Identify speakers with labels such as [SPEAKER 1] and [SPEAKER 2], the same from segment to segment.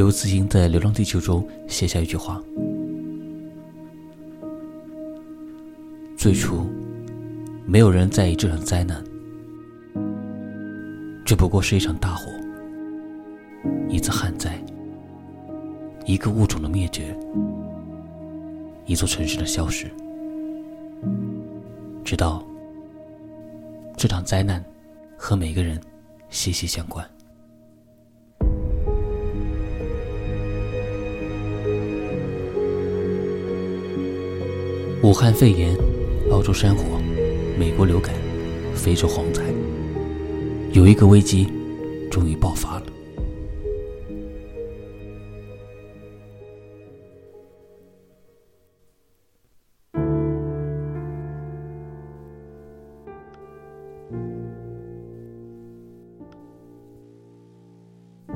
[SPEAKER 1] 刘慈欣在《流浪地球》中写下一句话：“最初，没有人在意这场灾难，这不过是一场大火，一次旱灾，一个物种的灭绝，一座城市的消失。直到这场灾难和每个人息息相关。”武汉肺炎、澳洲山火、美国流感、非洲蝗灾，有一个危机终于爆发了。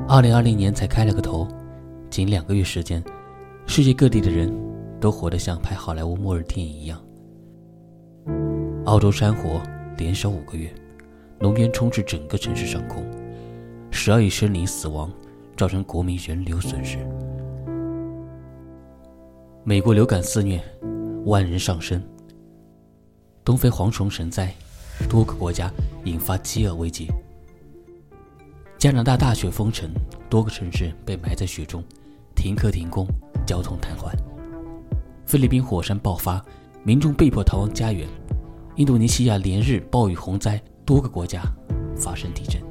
[SPEAKER 1] 二零二零年才开了个头，仅两个月时间，世界各地的人。都活得像拍好莱坞末日电影一样。澳洲山火连烧五个月，浓烟充斥整个城市上空，十二亿生灵死亡，造成国民人流损失。美国流感肆虐，万人丧生。东非蝗虫神灾，多个国家引发饥饿危机。加拿大大雪封城，多个城市被埋在雪中，停课停工，交通瘫痪。菲律宾火山爆发，民众被迫逃亡家园；印度尼西亚连日暴雨洪灾，多个国家发生地震。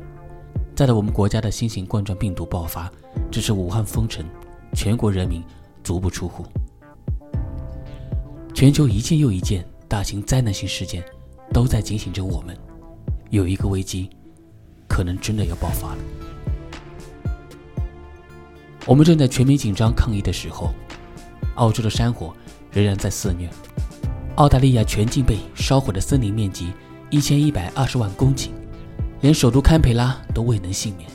[SPEAKER 1] 再到我们国家的新型冠状病毒爆发，致使武汉封城，全国人民足不出户。全球一件又一件大型灾难性事件，都在警醒着我们：有一个危机，可能真的要爆发了。我们正在全民紧张抗疫的时候，澳洲的山火。仍然在肆虐，澳大利亚全境被烧毁的森林面积一千一百二十万公顷，连首都堪培拉都未能幸免。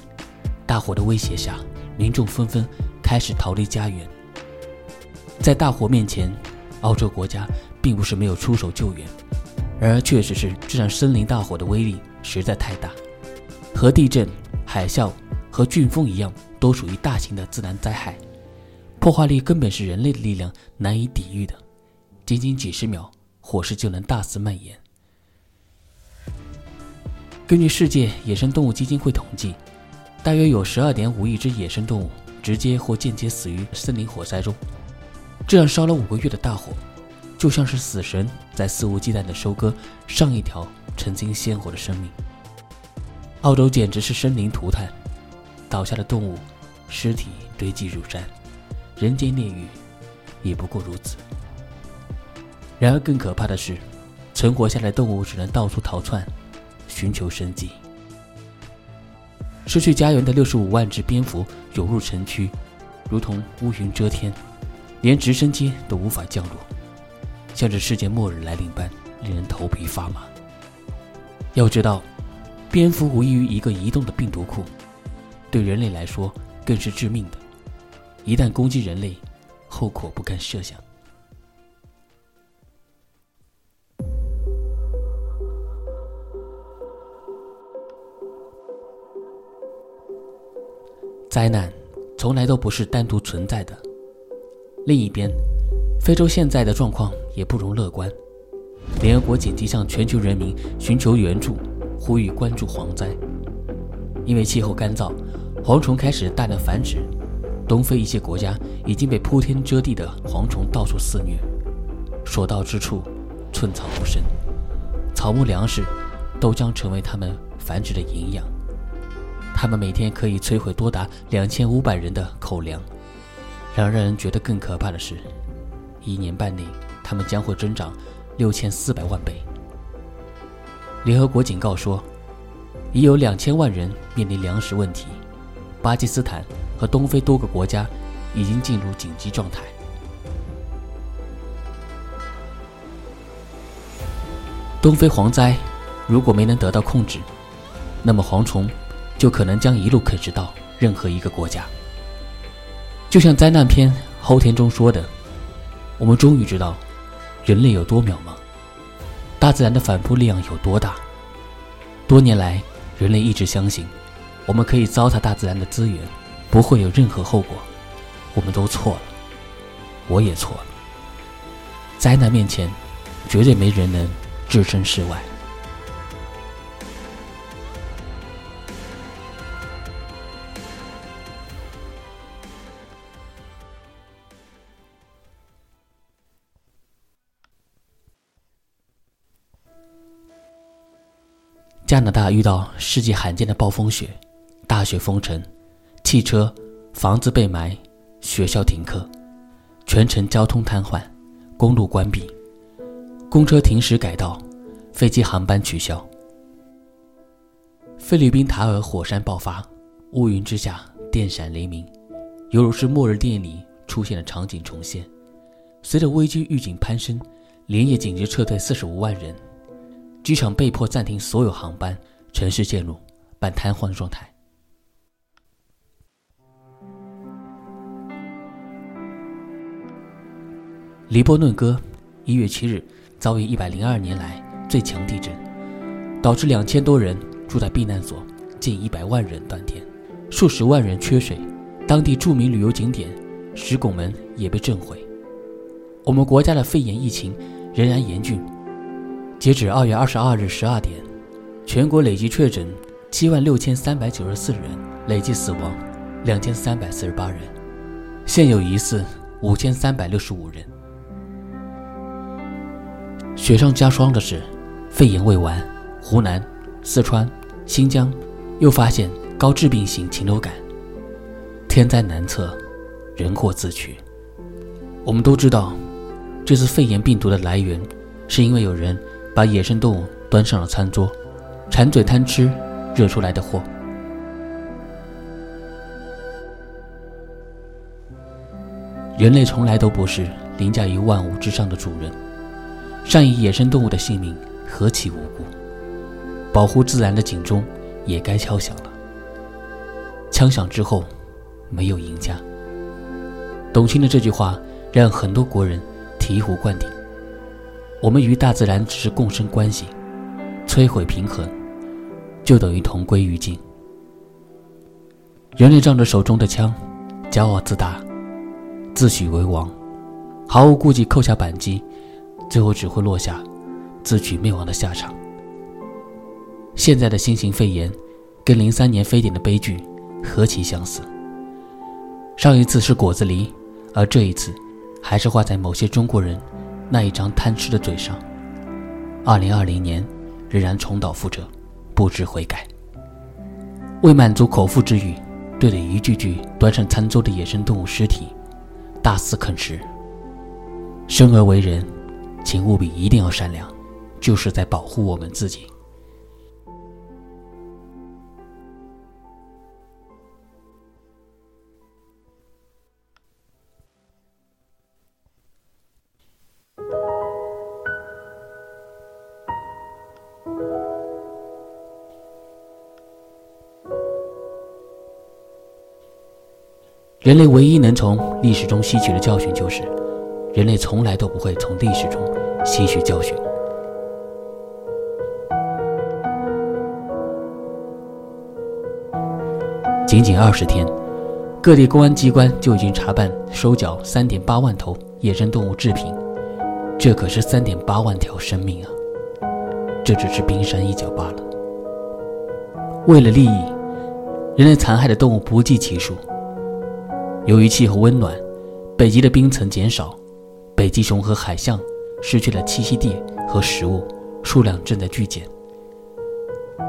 [SPEAKER 1] 大火的威胁下，民众纷纷开始逃离家园。在大火面前，澳洲国家并不是没有出手救援，然而确实是这场森林大火的威力实在太大，和地震、海啸和飓风一样，都属于大型的自然灾害。破坏力根本是人类的力量难以抵御的，仅仅几十秒，火势就能大肆蔓延。根据世界野生动物基金会统计，大约有十二点五亿只野生动物直接或间接死于森林火灾中。这样烧了五个月的大火，就像是死神在肆无忌惮地收割上一条曾经鲜活的生命。澳洲简直是生灵涂炭，倒下的动物尸体堆积如山。人间炼狱，也不过如此。然而，更可怕的是，存活下来的动物只能到处逃窜，寻求生计。失去家园的六十五万只蝙蝠涌入城区，如同乌云遮天，连直升机都无法降落，像是世界末日来临般，令人头皮发麻。要知道，蝙蝠无异于一个移动的病毒库，对人类来说更是致命的。一旦攻击人类，后果不堪设想。灾难从来都不是单独存在的。另一边，非洲现在的状况也不容乐观。联合国紧急向全球人民寻求援助，呼吁关注蝗灾。因为气候干燥，蝗虫开始大量繁殖。东非一些国家已经被铺天遮地的蝗虫到处肆虐，所到之处，寸草不生，草木粮食都将成为它们繁殖的营养。它们每天可以摧毁多达两千五百人的口粮。然而，让人觉得更可怕的是，一年半内，它们将会增长六千四百万倍。联合国警告说，已有两千万人面临粮食问题。巴基斯坦。和东非多个国家已经进入紧急状态。东非蝗灾如果没能得到控制，那么蝗虫就可能将一路啃食到任何一个国家。就像灾难片《后天》中说的：“我们终于知道人类有多渺茫，大自然的反扑力量有多大。多年来，人类一直相信我们可以糟蹋大自然的资源。”不会有任何后果。我们都错了，我也错了。灾难面前，绝对没人能置身事外。加拿大遇到世纪罕见的暴风雪，大雪封城，汽车、房子被埋，学校停课，全城交通瘫痪，公路关闭，公车停驶改道，飞机航班取消。菲律宾塔尔火山爆发，乌云之下电闪雷鸣，犹如是末日电影里出现的场景重现。随着危机预警攀升，连夜紧急撤退四十五万人。机场被迫暂停所有航班，城市陷入半瘫痪状态。黎波嫩哥一月七日遭遇一百零二年来最强地震，导致两千多人住在避难所，近一百万人断电，数十万人缺水，当地著名旅游景点石拱门也被震毁。我们国家的肺炎疫情仍然严峻。截止二月二十二日十二点，全国累计确诊七万六千三百九十四人，累计死亡两千三百四十八人，现有疑似五千三百六十五人。雪上加霜的是，肺炎未完，湖南、四川、新疆又发现高致病性禽流感。天灾难测，人祸自取。我们都知道，这次肺炎病毒的来源，是因为有人。把野生动物端上了餐桌，馋嘴贪吃，惹出来的祸。人类从来都不是凌驾于万物之上的主人，善以野生动物的性命何其无辜，保护自然的警钟也该敲响了。枪响之后，没有赢家。董卿的这句话让很多国人醍醐灌顶。我们与大自然只是共生关系，摧毁平衡，就等于同归于尽。人类仗着手中的枪，骄傲自大，自诩为王，毫无顾忌扣下扳机，最后只会落下自取灭亡的下场。现在的新型肺炎，跟零三年非典的悲剧何其相似。上一次是果子狸，而这一次，还是画在某些中国人。那一张贪吃的嘴上，二零二零年仍然重蹈覆辙，不知悔改。为满足口腹之欲，对着一具具端上餐桌的野生动物尸体大肆啃食。生而为人，请务必一定要善良，就是在保护我们自己。人类唯一能从历史中吸取的教训就是，人类从来都不会从历史中吸取教训。仅仅二十天，各地公安机关就已经查办收缴三点八万头野生动物制品，这可是三点八万条生命啊！这只是冰山一角罢了。为了利益，人类残害的动物不计其数。由于气候温暖，北极的冰层减少，北极熊和海象失去了栖息地和食物，数量正在剧减。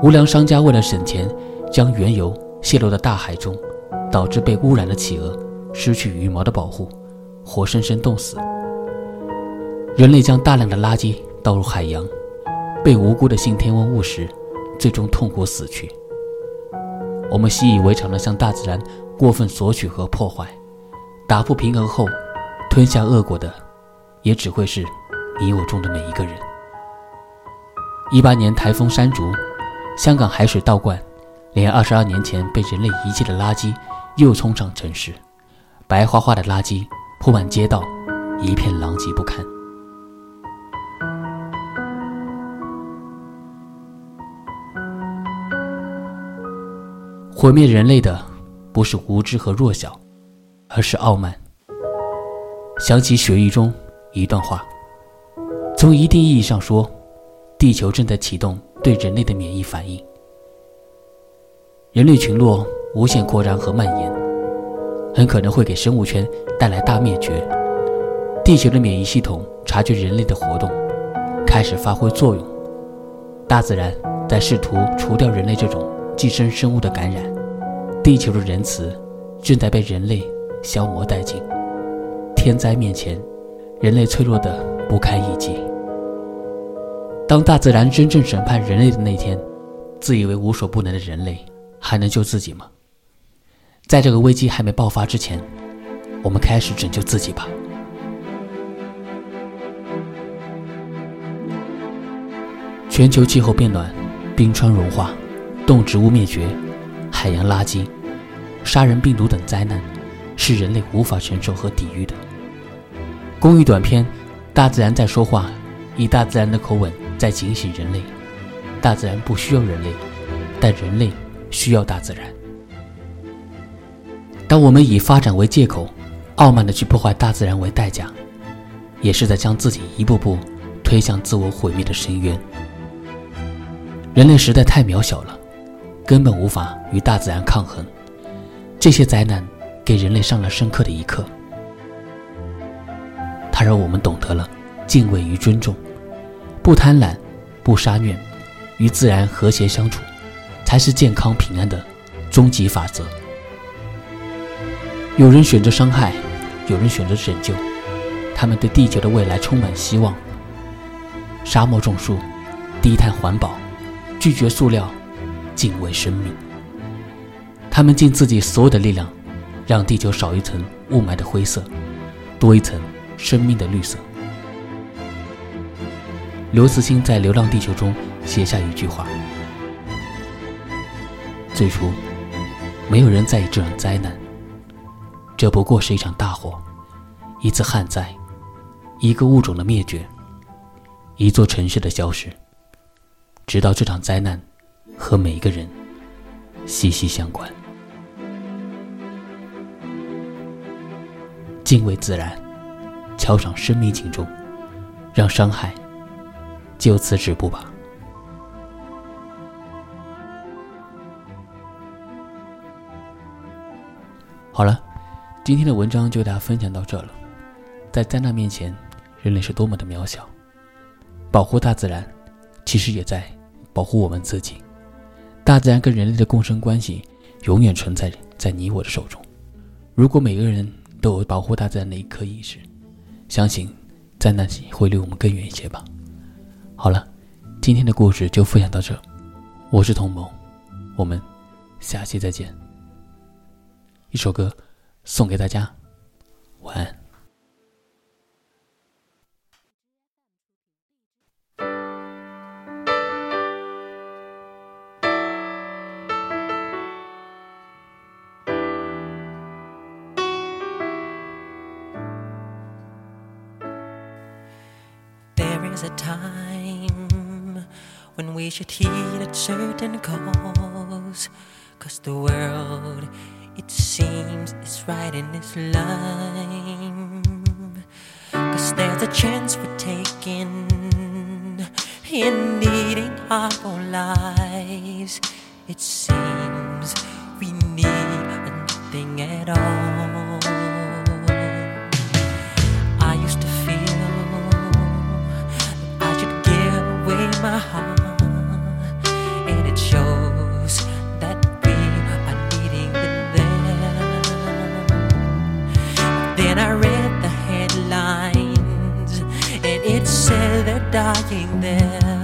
[SPEAKER 1] 无良商家为了省钱，将原油泄露到大海中，导致被污染的企鹅失去羽毛的保护，活生生冻死。人类将大量的垃圾倒入海洋，被无辜的信天翁误食，最终痛苦死去。我们习以为常的向大自然。过分索取和破坏，打破平衡后，吞下恶果的，也只会是你我中的每一个人。一八年台风山竹，香港海水倒灌，连二十二年前被人类遗弃的垃圾又冲上城市，白花花的垃圾铺满街道，一片狼藉不堪。毁灭人类的。不是无知和弱小，而是傲慢。想起血域中一段话：从一定意义上说，地球正在启动对人类的免疫反应。人类群落无限扩张和蔓延，很可能会给生物圈带来大灭绝。地球的免疫系统察觉人类的活动，开始发挥作用。大自然在试图除掉人类这种寄生生物的感染。地球的仁慈正在被人类消磨殆尽。天灾面前，人类脆弱的不堪一击。当大自然真正审判人类的那天，自以为无所不能的人类。还能救自己吗？在这个危机还没爆发之前，我们开始拯救自己吧。全球气候变暖，冰川融化，动植物灭绝，海洋垃圾，杀人病毒等灾难，是人类无法承受和抵御的。公益短片《大自然在说话》，以大自然的口吻在警醒人类：大自然不需要人类，但人类。需要大自然。当我们以发展为借口，傲慢的去破坏大自然为代价，也是在将自己一步步推向自我毁灭的深渊。人类实在太渺小了，根本无法与大自然抗衡。这些灾难给人类上了深刻的一课，它让我们懂得了敬畏与尊重，不贪婪，不杀虐，与自然和谐相处。才是健康平安的终极法则。有人选择伤害，有人选择拯救，他们对地球的未来充满希望。沙漠种树，低碳环保，拒绝塑料，敬畏生命。他们尽自己所有的力量，让地球少一层雾霾的灰色，多一层生命的绿色。刘慈欣在《流浪地球》中写下一句话。最初，没有人在意这场灾难。这不过是一场大火，一次旱灾，一个物种的灭绝，一座城市的消失。直到这场灾难和每一个人息息相关。敬畏自然，敲响生命警钟，让伤害就此止步吧。好了，今天的文章就给大家分享到这了。在灾难面前，人类是多么的渺小。保护大自然，其实也在保护我们自己。大自然跟人类的共生关系，永远存在在你我的手中。如果每个人都有保护大自然的一颗意识，相信灾难会离我们更远一些吧。好了，今天的故事就分享到这。我是同盟，我们下期再见。一首歌送给大家，晚安。
[SPEAKER 2] We should heed a certain cause, cause the world it seems is right in its line. Cause there's a chance we're taking in needing our own lives. It seems we need nothing at all. They're dying there.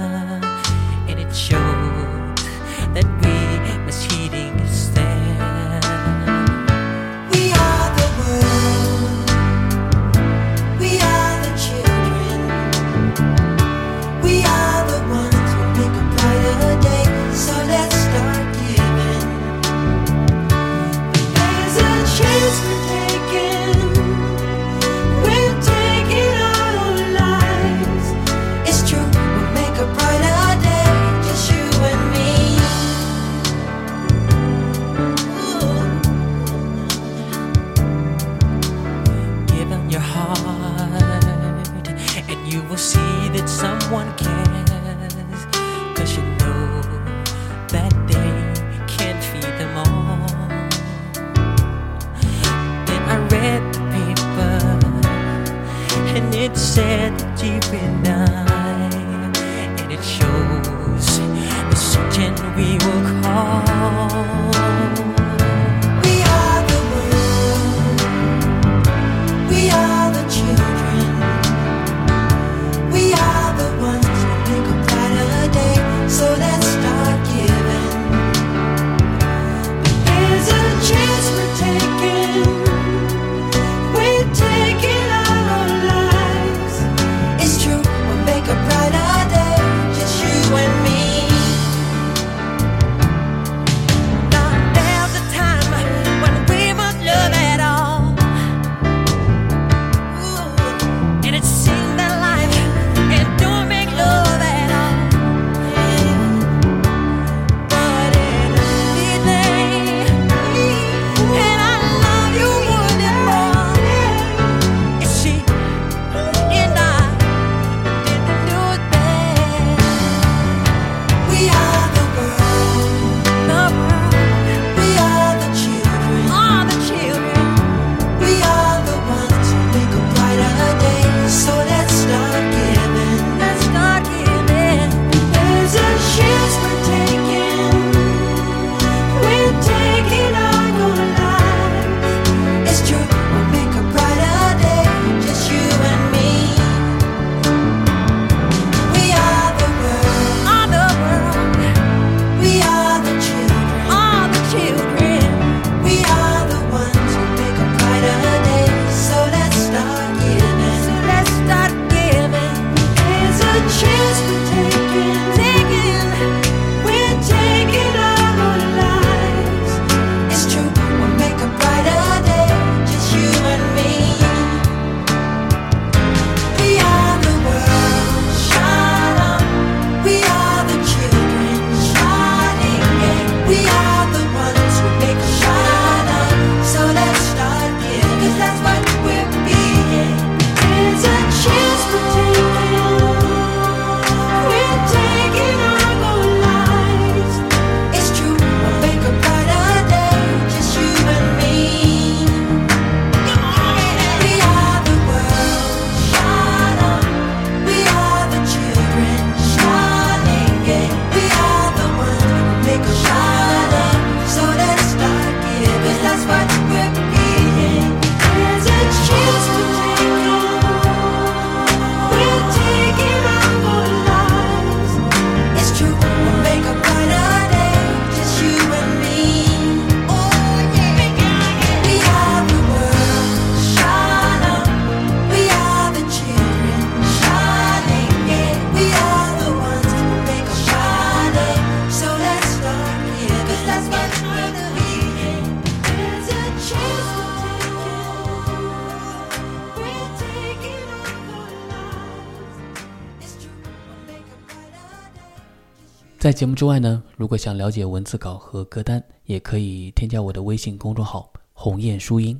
[SPEAKER 1] 在节目之外呢，如果想了解文字稿和歌单，也可以添加我的微信公众号“鸿雁书音”，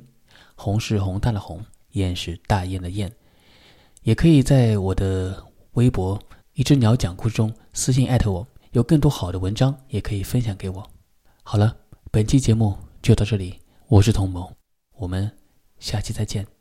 [SPEAKER 1] 鸿是红大的鸿，雁是大雁的雁。也可以在我的微博“一只鸟讲故事”中私信艾特我，有更多好的文章也可以分享给我。好了，本期节目就到这里，我是童萌，我们下期再见。